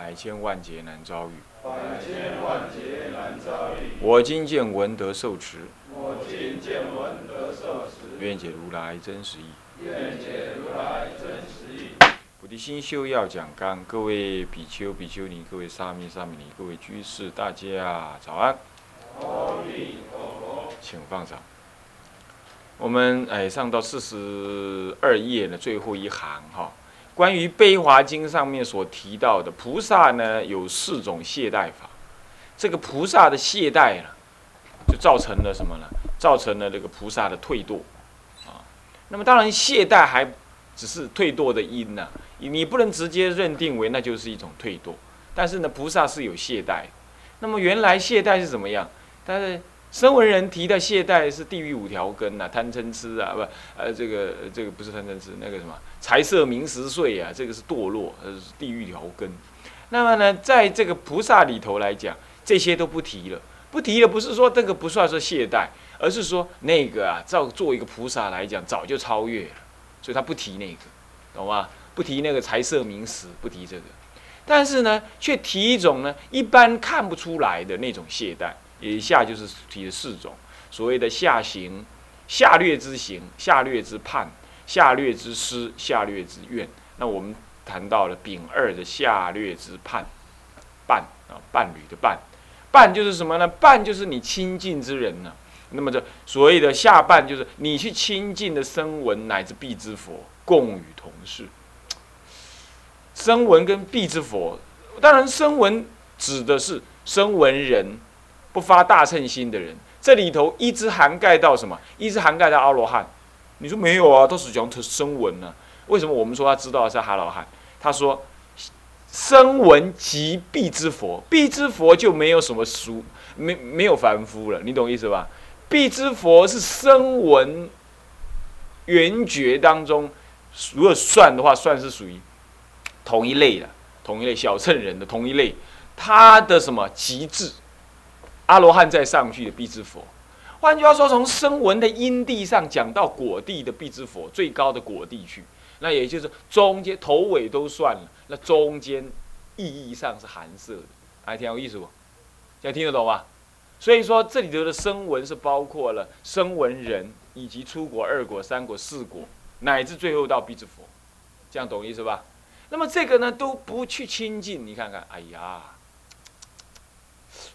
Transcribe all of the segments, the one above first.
百千万劫难遭遇。百千万劫难遭遇。我今见闻得受持。我今见闻得受持。愿解如来真实义。愿解如来真实义。菩提心修要讲纲，各位比丘、比丘尼，各位沙弥、沙弥尼，各位居士，大家早安。阿弥陀佛。请放掌。我们哎上到四十二页的最后一行哈。关于《悲华经》上面所提到的菩萨呢，有四种懈怠法。这个菩萨的懈怠呢，就造成了什么呢？造成了这个菩萨的退堕啊。那么当然，懈怠还只是退堕的因呢，你不能直接认定为那就是一种退堕。但是呢，菩萨是有懈怠。那么原来懈怠是怎么样？但是。声闻人提的懈怠是地狱五条根呐，贪嗔痴啊，不，呃，这个这个不是贪嗔痴，那个什么财色名食睡啊，这个是堕落，呃，是地狱条根。那么呢，在这个菩萨里头来讲，这些都不提了，不提了，不是说这个不算是懈怠，而是说那个啊，照做一个菩萨来讲，早就超越了，所以他不提那个，懂吗？不提那个财色名食，不提这个，但是呢，却提一种呢，一般看不出来的那种懈怠。以下就是提的四种，所谓的下行、下劣之行、下劣之盼、下劣之思、下劣之愿。那我们谈到了丙二的下劣之盼，伴啊，伴侣的伴，伴就是什么呢？伴就是你亲近之人呢。那么这所谓的下伴，就是你去亲近的声闻乃至必之佛，共与同事。声闻跟必之佛，当然声闻指的是声闻人。不发大乘心的人，这里头一直涵盖到什么？一直涵盖到阿罗汉。你说没有啊？都是讲声闻呢？为什么我们说他知道是哈罗汉？他说声闻即必之佛，必之佛就没有什么俗，没没有凡夫了。你懂意思吧？必之佛是声闻缘觉当中，如果算的话，算是属于同一类的，同一类小乘人的同一类。他的什么极致？阿罗汉再上去的必之佛，换句话说，从声闻的因地上讲到果地的必之佛，最高的果地去，那也就是中间头尾都算了，那中间意义上是含色的，还挺有意思不？现在听得懂吧？所以说这里头的声闻是包括了声闻人以及出国二果、三果、四果，乃至最后到必之佛，这样懂意思吧？那么这个呢都不去亲近，你看看，哎呀。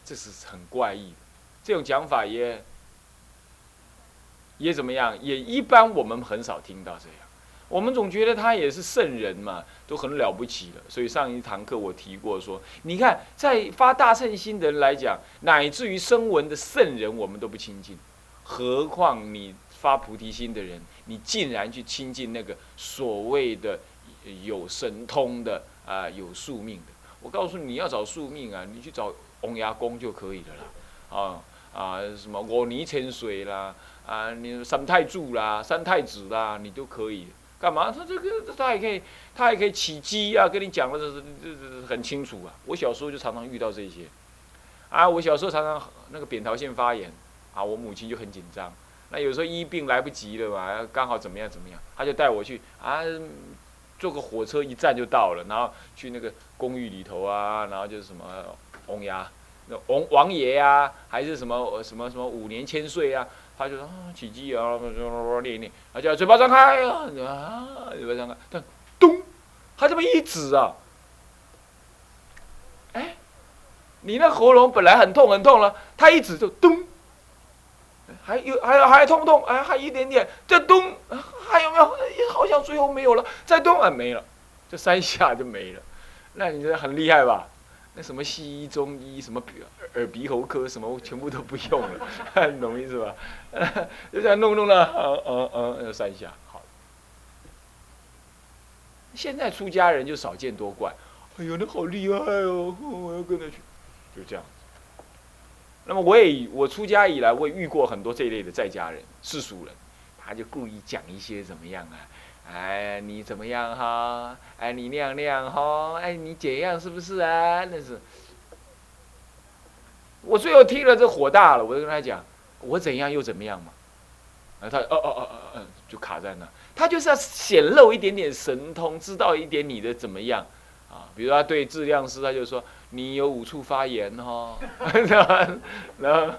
这是很怪异的，这种讲法也也怎么样？也一般我们很少听到这样。我们总觉得他也是圣人嘛，都很了不起了。所以上一堂课我提过说，你看在发大乘心的人来讲，乃至于声闻的圣人，我们都不亲近，何况你发菩提心的人，你竟然去亲近那个所谓的有神通的啊，有宿命的。我告诉，你要找宿命啊，你去找。洪牙公就可以了啦，啊啊什么五泥千水啦，啊你三太柱啦、三太子啦，你都可以。干嘛？他这个他还可以，他还可以起鸡啊！跟你讲的这是这这很清楚啊。我小时候就常常遇到这些，啊，我小时候常常那个扁桃腺发炎，啊，我母亲就很紧张。那有时候医病来不及了嘛，刚好怎么样怎么样，他就带我去啊，坐个火车一站就到了，然后去那个公寓里头啊，然后就是什么。翁呀，那王王爷呀，还是什么什么什么五年千岁啊？他就说起鸡啊，练练，他叫嘴巴张开啊，嘴巴张开，但咚，他这么一指啊，哎，你那喉咙本来很痛很痛了，他一指就咚，还有还有还痛痛，哎，还一点点，再咚，还有没有？好像最后没有了，再咚啊，没了，这三下就没了，那你觉得很厉害吧？那什么西医、中医，什么耳鼻喉科，什么全部都不用了，懂意思吧？就这样弄弄了，嗯嗯嗯，三下好。现在出家人就少见多怪，哎呦，那好厉害哦，我要跟他去，就这样。那么我也我出家以来，我也遇过很多这一类的在家人、世俗人，他就故意讲一些怎么样啊？哎，你怎么样哈？哎，你那样那样哈？哎，你怎样是不是啊？那是。我最后听了这火大了，我就跟他讲，我怎样又怎么样嘛？啊，他哦哦哦哦哦，就卡在那。他就是要显露一点点神通，知道一点你的怎么样啊？比如他对质量师，他就说你有五处发炎哈，然后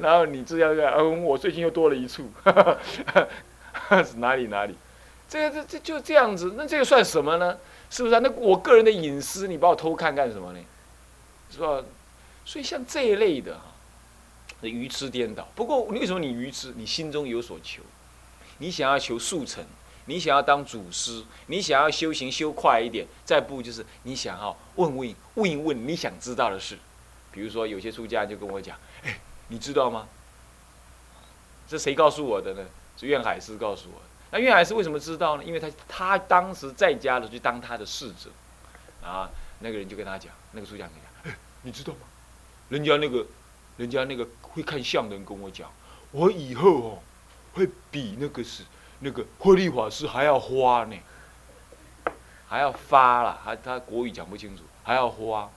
然后你质量说，嗯，我最近又多了一处，哪里哪里？这个这这就这样子，那这个算什么呢？是不是啊？那我个人的隐私，你把我偷看干什么呢？是吧？所以像这一类的哈，愚痴颠倒。不过为什么你愚痴？你心中有所求，你想要求速成，你想要当祖师，你想要修行修快一点。再不就是你想要问问问一问你想知道的事。比如说有些出家就跟我讲：“哎，你知道吗？”这谁告诉我的呢？是愿海师告诉我。那愿海师为什么知道呢？因为他他当时在家的去当他的侍者，啊，那个人就跟他讲，那个出家人讲：“哎，你知道吗？”人家那个，人家那个会看相的人跟我讲，我以后哦，会比那个是那个慧利法师还要花呢，还要发了，他他国语讲不清楚，还要花。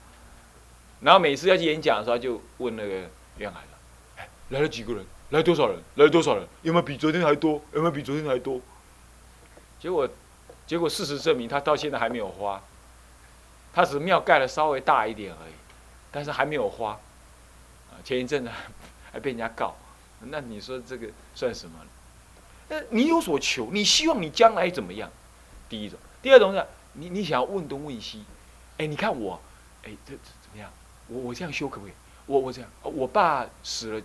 然后每次要去演讲的时候，就问那个袁海了，哎，来了几个人？来多少人？来多少人？有没有比昨天还多？有没有比昨天还多？结果，结果事实证明，他到现在还没有花，他只是庙盖的稍微大一点而已。但是还没有花，啊，前一阵子还被人家告，那你说这个算什么？那你有所求，你希望你将来怎么样？第一种，第二种是，你你想要问东问西，哎，你看我，哎，这怎么样？我我这样修可不可以？我我这样，我爸死了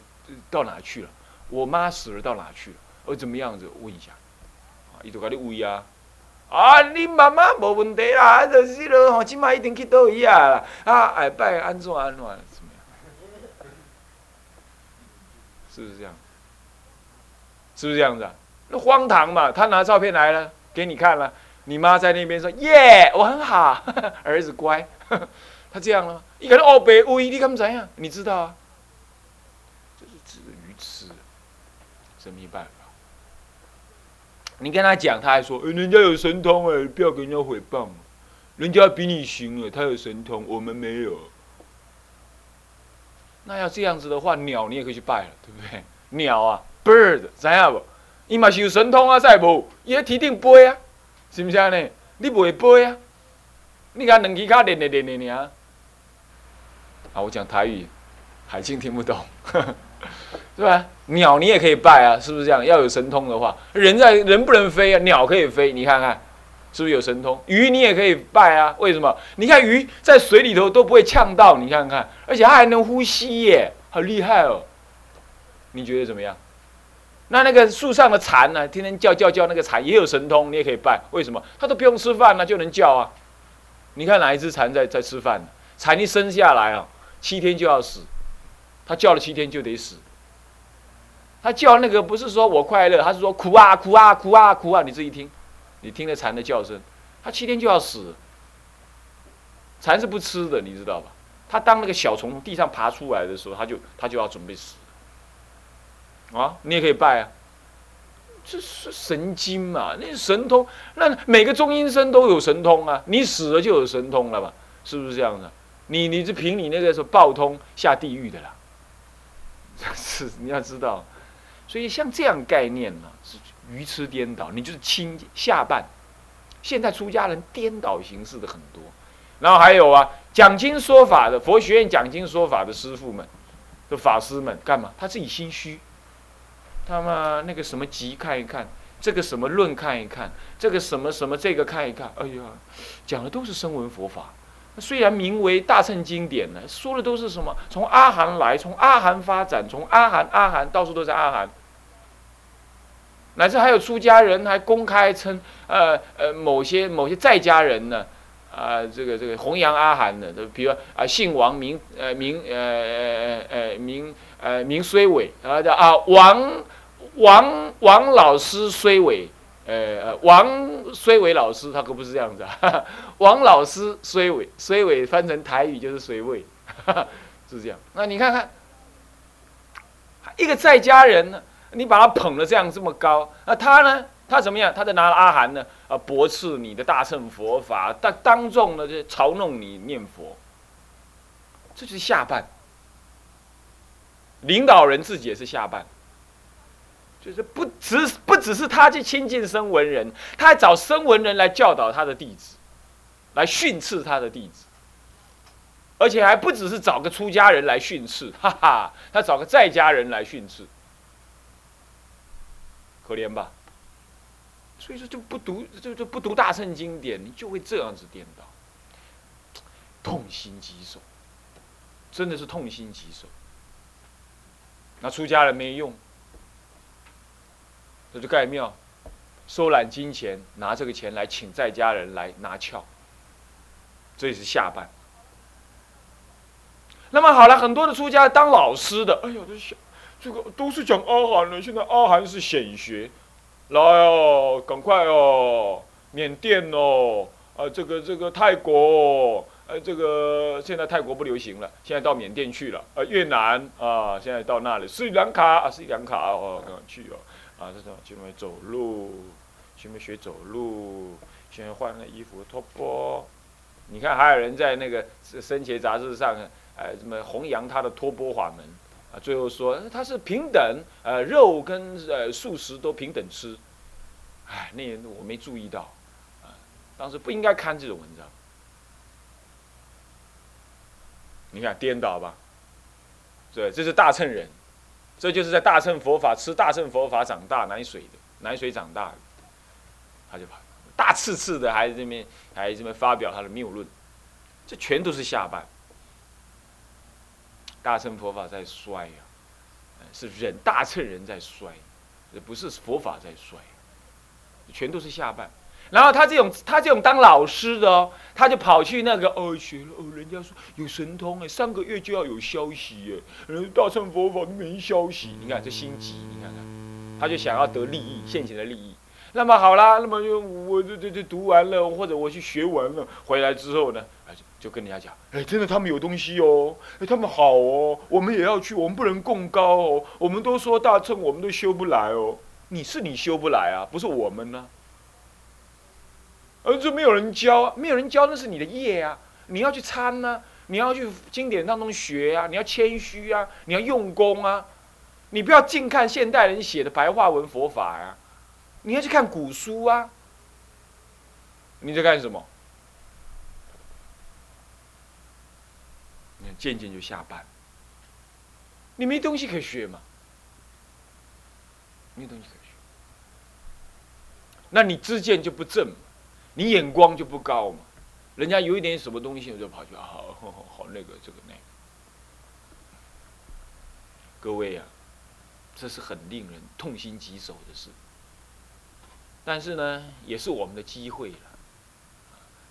到哪去了？我妈死了到哪去了？我怎么样子问一下？伊就给你问啊。啊，你妈妈无问题啦，啊就是咯吼，即摆一定去倒位啊啦，啊，下摆安怎安怎？是不是这样？是不是这样子啊？那荒唐嘛！他拿照片来了，给你看了，你妈在那边说：“耶，我很好，儿子乖。”他这样了，一个人哦，白乌你敢怎样？你知道啊？这是指鱼吃，这没办法。你跟他讲，他还说：“，人家有神通哎，不要跟人家诽谤。人家比你行了，他有神通，我们没有。那要这样子的话，鸟你也可以去拜了，对不对？鸟啊，bird，知影不？伊嘛是有神通啊，再无，伊咧天顶飞啊，是不是啊？呢，你不会飞啊？你看两只脚练练练练练啊！啊，我讲台语，海清听不懂。对吧？鸟你也可以拜啊，是不是这样？要有神通的话，人在人不能飞啊，鸟可以飞。你看看，是不是有神通？鱼你也可以拜啊，为什么？你看鱼在水里头都不会呛到，你看看，而且它还能呼吸耶，好厉害哦！你觉得怎么样？那那个树上的蝉呢？天天叫叫叫，那个蝉也有神通，你也可以拜。为什么？它都不用吃饭呢，就能叫啊！你看哪一只蝉在在吃饭？蝉一生下来啊，七天就要死，它叫了七天就得死。他叫那个不是说我快乐，他是说苦啊苦啊苦啊苦啊！你自己听，你听着蝉的叫声，他七天就要死。蝉是不吃的，你知道吧？他当那个小虫从地上爬出来的时候，他就他就要准备死。啊，你也可以拜啊，这是神经嘛？那神通，那每个中阴身都有神通啊！你死了就有神通了吧？是不是这样的？你你是凭你那个是报通下地狱的啦。是你要知道。所以像这样概念呢，是愚痴颠倒。你就是轻下半，现在出家人颠倒形式的很多。然后还有啊，讲经说法的佛学院讲经说法的师傅们，的法师们干嘛？他自己心虚，他妈那个什么集看一看，这个什么论看一看，这个什么什么这个看一看，哎呀，讲的都是声闻佛法。虽然名为大乘经典呢，说的都是什么？从阿含来，从阿含发展，从阿含阿含，到处都是阿含。乃至还有出家人还公开称，呃呃，某些某些在家人呢，啊，这个这个弘扬阿含的，比如啊，姓王名呃名呃呃呃名呃名虽伟啊叫啊王王王老师虽伟。呃呃，王虽伟老师，他可不是这样子啊。王老师虽伟，虽伟翻成台语就是虽伟，是这样。那你看看，一个在家人呢，你把他捧得这样这么高，那他呢？他怎么样？他在拿阿含呢？啊，驳斥你的大乘佛法，当当众呢就嘲弄你念佛，这就是下绊。领导人自己也是下绊，就是不只不只是他去亲近声闻人，他还找声闻人来教导他的弟子，来训斥他的弟子。而且还不只是找个出家人来训斥，哈哈，他找个在家人来训斥，可怜吧？所以说就不读，就就不读大乘经典，你就会这样子颠倒，痛心疾首，真的是痛心疾首。那出家人没用，这就盖庙，收揽金钱，拿这个钱来请在家人来拿翘，这是下半。那么好了，很多的出家当老师的，哎呀，这想这个都是讲阿含的。现在阿含是显学，来哦，赶快哦，缅甸哦，啊，这个这个泰国，呃，这个现在泰国不流行了，现在到缅甸去了，呃，越南啊，现在到那里，斯里兰卡啊，斯里兰卡哦，赶快去哦，啊，这种去那走路，去那学走路，现在换了衣服托钵，你看还有人在那个《生前杂志》上。哎，什么弘扬他的托钵法门啊？最后说他是平等，呃，肉跟呃素食都平等吃。哎，那我没注意到，啊，当时不应该看这种文章。你看颠倒吧？对，这是大乘人，这就是在大乘佛法吃大乘佛法长大奶水的奶水长大的，他就跑大刺刺的，还这边还这边发表他的谬论，这全都是下半。大乘佛法在衰呀，是人大乘人在衰，不是佛法在衰，全都是下半。然后他这种他这种当老师的哦，他就跑去那个哦学了哦，人家说有神通哎，上个月就要有消息哎，人大乘佛法都没消息，你看这心急，你看看，他就想要得利益，现前的利益。那么好啦，那么就我这这这读完了，或者我去学完了，回来之后呢，就就跟人家讲，哎，真的他们有东西哦，哎，他们好哦，我们也要去，我们不能共高哦，我们都说大乘，我们都修不来哦，你是你修不来啊，不是我们呢，而这没有人教，没有人教，那是你的业啊，你要去参呢，你要去经典当中学啊，你要谦虚啊，你要用功啊，你不要净看现代人写的白话文佛法呀。你要去看古书啊！你在干什么？你渐渐就下班。你没东西可学嘛？没东西可学，那你知见就不正？你眼光就不高嘛？人家有一点什么东西，我就跑去好好那个这个那个。各位啊，这是很令人痛心疾首的事。但是呢，也是我们的机会了。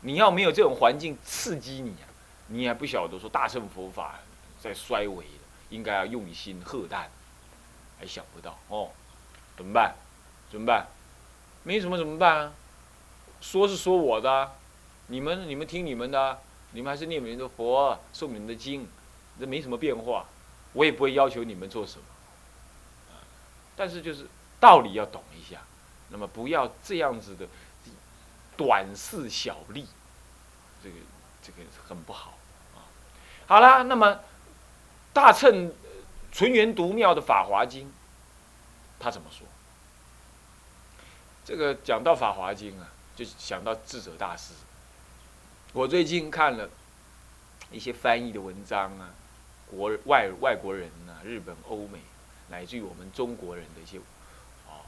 你要没有这种环境刺激你啊，你还不晓得说大乘佛法在衰微，应该要用心喝淡，还想不到哦，怎么办？怎么办？没什么怎么办啊？说是说我的，你们你们听你们的，你们还是念你们的佛，诵你们的经，这没什么变化，我也不会要求你们做什么。但是就是道理要懂一下。那么不要这样子的短视小利，这个这个很不好啊。好啦，那么大乘纯元独妙的《法华经》，他怎么说？这个讲到《法华经》啊，就想到智者大师。我最近看了一些翻译的文章啊，国外外国人啊，日本、欧美，乃至于我们中国人的一些哦。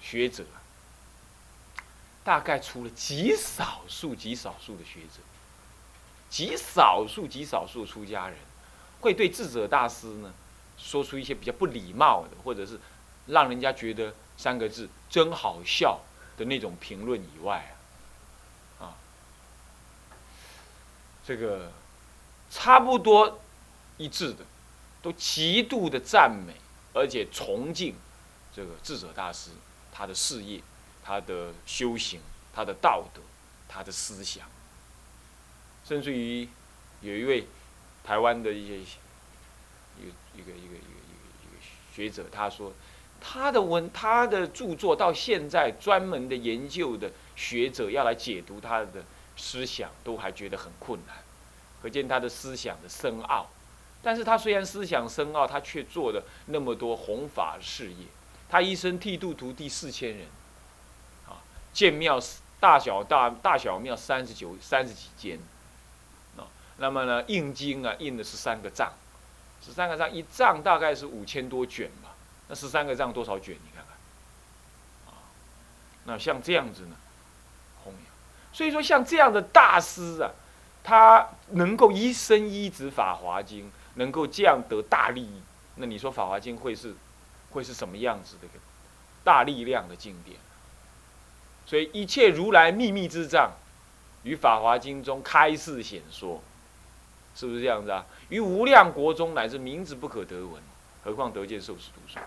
学者，大概除了极少数、极少数的学者，极少数、极少数出家人，会对智者大师呢，说出一些比较不礼貌的，或者是让人家觉得三个字“真好笑”的那种评论以外啊，啊，这个差不多一致的，都极度的赞美，而且崇敬这个智者大师。他的事业，他的修行，他的道德，他的思想，甚至于有一位台湾的一些一个一个一个一个一个一个学者他说，他的文他的著作到现在专门的研究的学者要来解读他的思想，都还觉得很困难，可见他的思想的深奥。但是他虽然思想深奥，他却做了那么多弘法事业。他一生剃度徒弟四千人，啊，建庙大小大大小庙三十九三十几间，啊，那么呢印经啊印的是三个藏。十三个藏，一藏大概是五千多卷吧。那十三个藏多少卷？你看看，啊，那像这样子呢，弘扬。所以说，像这样的大师啊，他能够一生一指《法华经》，能够这样得大利益。那你说《法华经》会是会是什么样子的大力量的经典？所以一切如来秘密之藏，于《法华经》中开示显说。是不是这样子啊？于无量国中乃至名字不可得闻，何况得见受持读诵。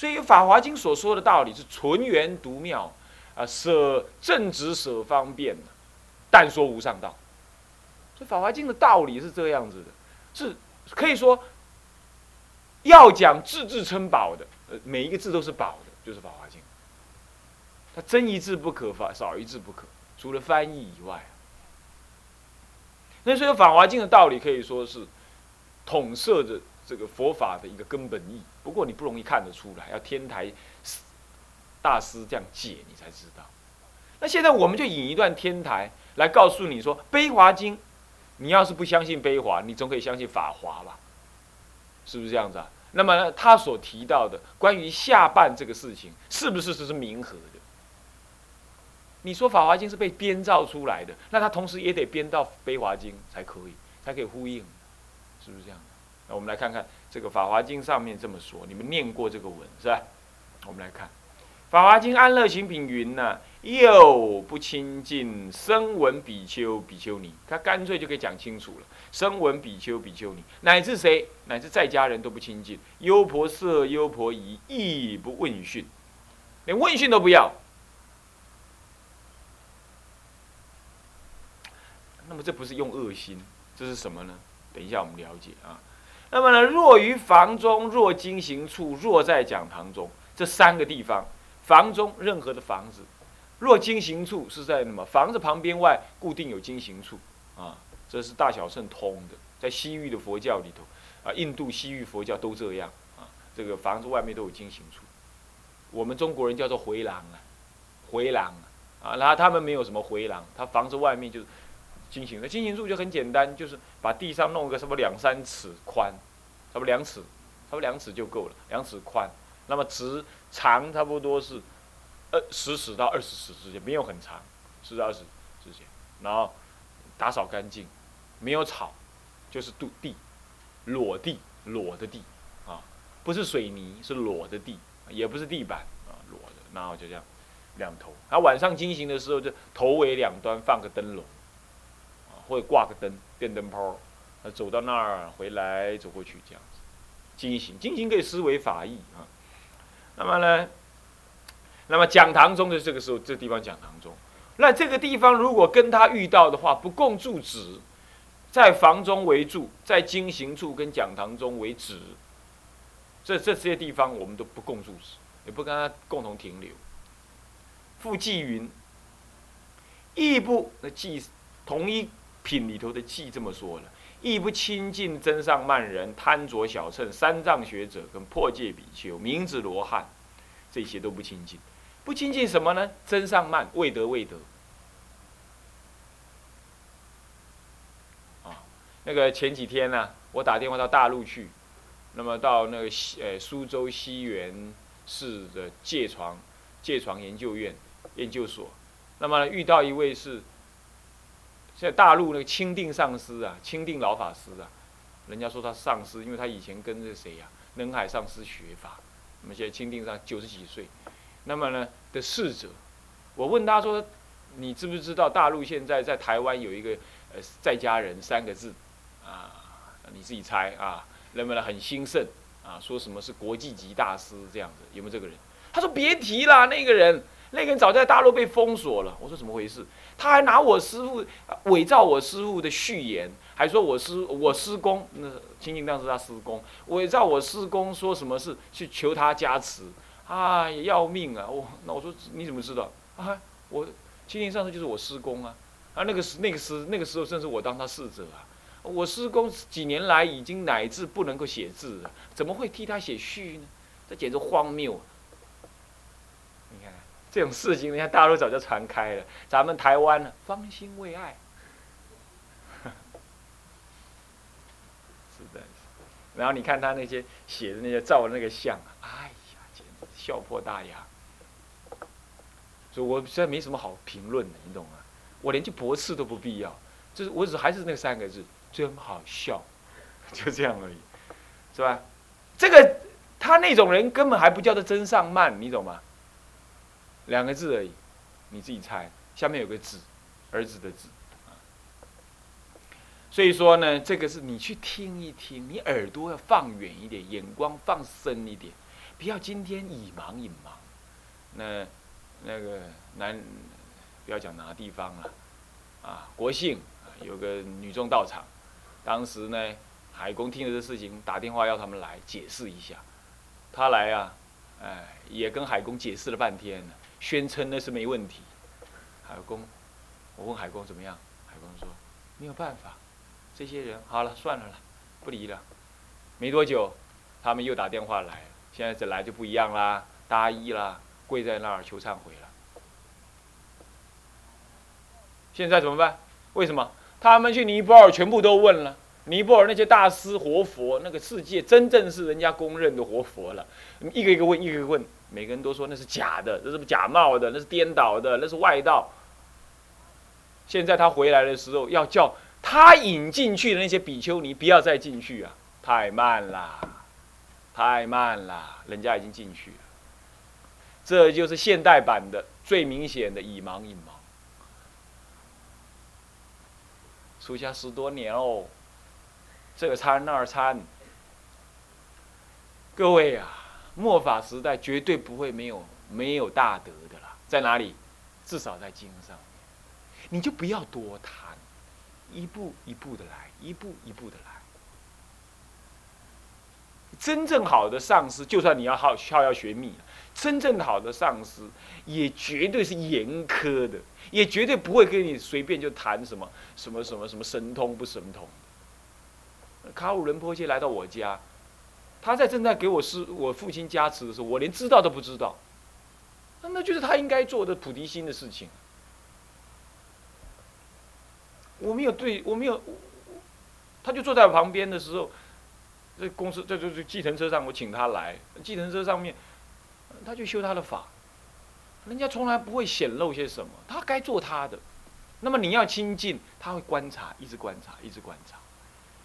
所以《法华经》所说的道理是纯元独妙啊，舍正直舍方便但说无上道。所以《法华经》的道理是这样子的，是可以说要讲字字称宝的，呃，每一个字都是宝的，就是《法华经》。它真一字不可，法少一字不可，除了翻译以外。那所以《法华经》的道理可以说是统摄着这个佛法的一个根本意。不过你不容易看得出来，要天台大师这样解你才知道。那现在我们就引一段天台来告诉你说，《悲华经》，你要是不相信悲华，你总可以相信法华吧？是不是这样子啊？那么他所提到的关于下半这个事情，是不是就是冥合的？你说《法华经》是被编造出来的，那他同时也得编到《悲华经》才可以，才可以呼应，是不是这样？那我们来看看这个《法华经》上面这么说，你们念过这个文是吧？我们来看《法华经》安乐行品云呢，又不亲近声闻比丘、比丘尼，他干脆就可以讲清楚了。声闻比丘、比丘尼，乃至谁，乃至在家人都不亲近，优婆塞、优婆夷亦不问讯，连问讯都不要。那么这不是用恶心，这是什么呢？等一下我们了解啊。那么呢，若于房中，若经行处，若在讲堂中，这三个地方，房中任何的房子，若经行处是在什么房子旁边外固定有经行处啊？这是大小圣通的，在西域的佛教里头啊，印度西域佛教都这样啊，这个房子外面都有经行处。我们中国人叫做回廊啊，回廊啊，然后他们没有什么回廊，他房子外面就。经行的经行柱就很简单，就是把地上弄个什么两三尺宽，差不多两尺，差不多两尺就够了，两尺宽。那么直长差不多是二十尺到二十尺之间，没有很长，十到二十之间。然后打扫干净，没有草，就是土地，裸地，裸的地啊，不是水泥，是裸的地，也不是地板啊，裸的。然后就这样两头，他晚上经行的时候，就头尾两端放个灯笼。会挂个灯，电灯泡，呃，走到那儿回来，走过去这样子，进行进行可以思维法义啊。那么呢，那么讲堂中的这个时候，这地方讲堂中，那这个地方如果跟他遇到的话，不共住址，在房中为住，在经行处跟讲堂中为止，这这些地方我们都不共住址，也不跟他共同停留。复记云，亦不那记同一。品里头的记这么说了：亦不亲近真上慢人、贪着小乘、三藏学者跟破戒比丘、明子罗汉，这些都不亲近。不亲近什么呢？真上慢未得未得。啊，那个前几天呢，我打电话到大陆去，那么到那个西呃苏州西园市的戒床戒床研究院研究所，那么遇到一位是。现在大陆那个钦定上师啊，钦定老法师啊，人家说他上师，因为他以前跟这谁呀，能海上师学法。那么现在钦定上九十几岁，那么呢的侍者，我问他说，你知不知道大陆现在在台湾有一个呃在家人三个字啊？你自己猜啊，人们呢很兴盛啊，说什么是国际级大师这样子，有没有这个人？他说别提了，那个人那个人早在大陆被封锁了。我说怎么回事？他还拿我师傅伪造我师傅的序言，还说我师我师公那清净当时他师公，伪造我师公说什么事去求他加持，啊要命啊！我那我说你怎么知道啊？我清净上师就是我师公啊，啊那个时那个时那个时候甚至我当他侍者啊。我师公几年来已经乃至不能够写字了，怎么会替他写序呢？这简直荒谬！你看这种事情，人家大陆早就传开了，咱们台湾呢，芳心未艾。是的，然后你看他那些写的那些照的那个像，哎呀，简直笑破大牙。所以我现在没什么好评论的，你懂吗？我连去驳斥都不必要，就是我只还是那三个字。真好笑，就这样而已，是吧？这个他那种人根本还不叫做真上慢，你懂吗？两个字而已，你自己猜。下面有个子，儿子的子。所以说呢，这个是你去听一听，你耳朵要放远一点，眼光放深一点，不要今天以盲隐盲。那那个男，不要讲哪个地方了，啊，国姓有个女众道场。当时呢，海公听了这事情，打电话要他们来解释一下。他来啊，哎，也跟海公解释了半天呢，宣称那是没问题。海公，我问海公怎么样？海公说没有办法，这些人好了，算了了，不理了。没多久，他们又打电话来，现在这来就不一样啦，大一啦，跪在那儿求忏悔了。现在怎么办？为什么？他们去尼泊尔，全部都问了。尼泊尔那些大师活佛，那个世界真正是人家公认的活佛了。一个一个问，一个一个问，每个人都说那是假的，那是假冒的，那是颠倒的，那是外道。现在他回来的时候，要叫他引进去的那些比丘尼不要再进去啊！太慢了，太慢了，人家已经进去了。这就是现代版的最明显的以盲引盲。出家十多年哦，这个参那儿参，各位啊，末法时代绝对不会没有没有大德的啦，在哪里？至少在经上面，你就不要多谈，一步一步的来，一步一步的来。真正好的上师，就算你要好好要学密，真正好的上师也绝对是严苛的。也绝对不会跟你随便就谈什么什么什么什么神通不神通。卡鲁仁波切来到我家，他在正在给我师我父亲加持的时候，我连知道都不知道。那就是他应该做的菩提心的事情。我没有对我没有，他就坐在我旁边的时候，在公司在这这计程车上，我请他来，计程车上面，他就修他的法。人家从来不会显露些什么，他该做他的。那么你要亲近，他会观察，一直观察，一直观察，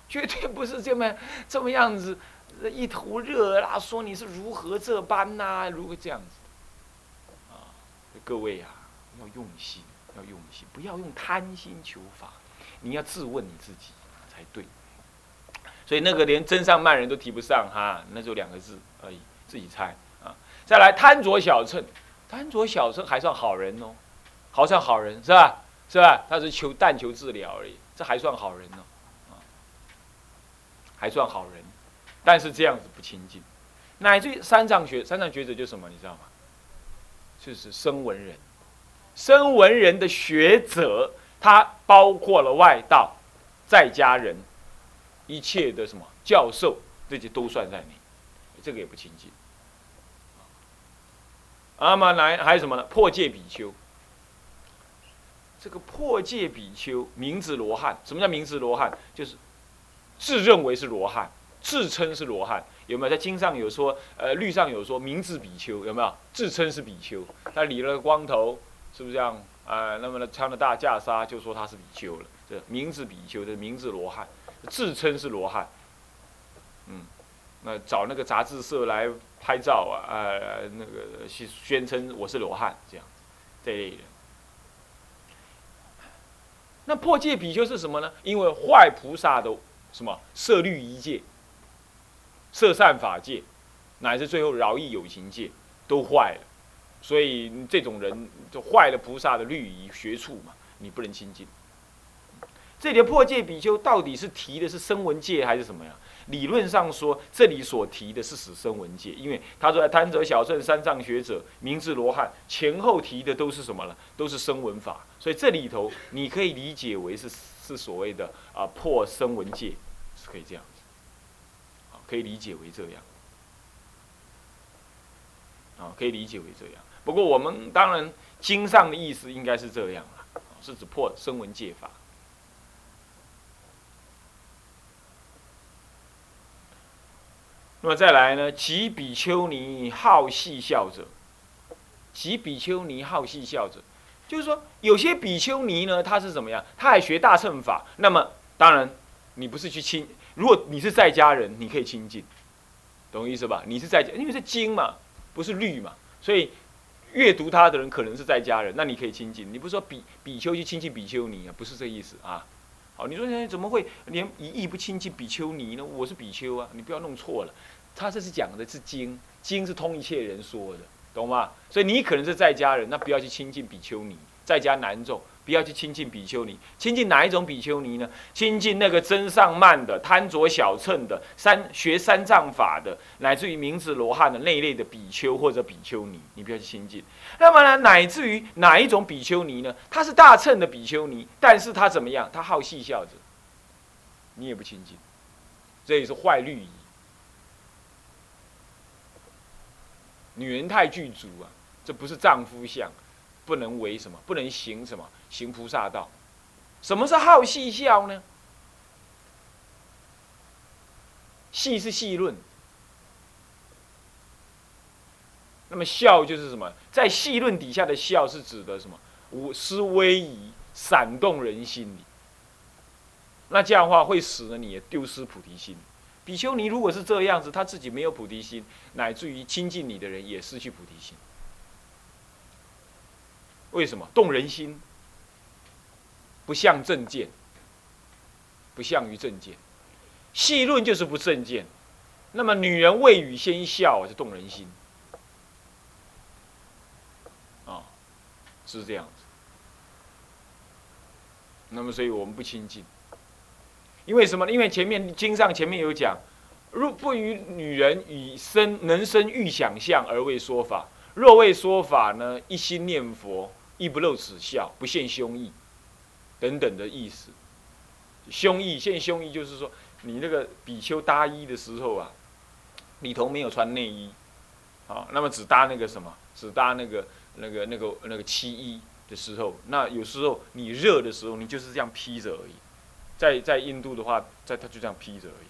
绝对不是这么这么样子，一头热啦，说你是如何这般呐，如何这样子。啊，各位啊，要用心，要用心，不要用贪心求法，你要自问你自己才对。所以那个连真上慢人都提不上哈，那就两个字而已，自己猜啊。再来贪着小乘。贪着小乘还算好人哦，好像好人是吧？是吧？他是求但求治疗而已，这还算好人呢，啊，还算好人，但是这样子不亲近，乃至于三藏学三藏学者就什么你知道吗？就是声闻人，声闻人的学者，他包括了外道、在家人，一切的什么教授，这些都算在内，这个也不亲近。阿玛来还有什么呢？破戒比丘。这个破戒比丘名字罗汉，什么叫名字罗汉？就是自认为是罗汉，自称是罗汉，有没有？在经上有说，呃，律上有说名字比丘，有没有？自称是比丘，他理了个光头，是不是这样？呃，那么呢，穿了大袈裟，就说他是比丘了。这名字比丘这名字罗汉，自称是罗汉。嗯，那找那个杂志社来。拍照啊，呃，那个宣宣称我是罗汉这样，这类人。那破戒比丘是什么呢？因为坏菩萨的什么摄律仪戒、摄善法戒，乃至最后饶益有情戒都坏了，所以这种人就坏了菩萨的律仪学处嘛，你不能亲近。这里的破戒比丘到底是提的是声闻戒还是什么呀？理论上说，这里所提的是死声闻戒，因为他说贪者、小乘、三藏学者、明智罗汉前后提的都是什么呢？都是声闻法，所以这里头你可以理解为是是所谓的啊破声闻戒，是可以这样，可以理解为这样，啊可以理解为这样。不过我们当然经上的意思应该是这样了，是指破声闻戒法。那么再来呢？及比丘尼好戏笑者，及比丘尼好戏笑者，就是说有些比丘尼呢，他是怎么样？他还学大乘法。那么当然，你不是去亲，如果你是在家人，你可以亲近，懂意思吧？你是在家，因为是经嘛，不是律嘛，所以阅读它的人可能是在家人，那你可以亲近。你不是说比比丘去亲近比丘尼啊？不是这意思啊。好，你说怎么会连一意不亲近比丘尼呢？我是比丘啊，你不要弄错了。他这是讲的是经，经是通一切人说的，懂吗？所以你可能是在家人，那不要去亲近比丘尼，在家难众不要去亲近比丘尼，亲近哪一种比丘尼呢？亲近那个真上慢的、贪着小乘的、三学三藏法的，乃至于明智罗汉的那一类的比丘或者比丘尼，你不要去亲近。那么呢，乃至于哪一种比丘尼呢？他是大乘的比丘尼，但是他怎么样？他好戏笑着，你也不亲近，这也是坏律仪。女人太具足啊，这不是丈夫相，不能为什么？不能行什么？行菩萨道。什么是好戏笑呢？戏是戏论，那么笑就是什么？在戏论底下的笑是指的什么？无施威仪，闪动人心里。那这样的话会使得你丢失菩提心。比丘尼如果是这样子，他自己没有菩提心，乃至于亲近你的人也失去菩提心。为什么动人心？不像正见，不像于正见。细论就是不正见。那么女人未语先笑，就动人心。啊，是这样子。那么，所以我们不亲近。因为什么？因为前面经上前面有讲，若不与女人以生能生欲想象而为说法，若为说法呢，一心念佛，亦不露齿笑，不现胸臆，等等的意思。胸臆现胸臆，就是说你那个比丘搭衣的时候啊，里头没有穿内衣，啊，那么只搭那个什么，只搭那个那个那个那个漆衣的时候，那有时候你热的时候，你就是这样披着而已。在在印度的话，在他就这样披着而已，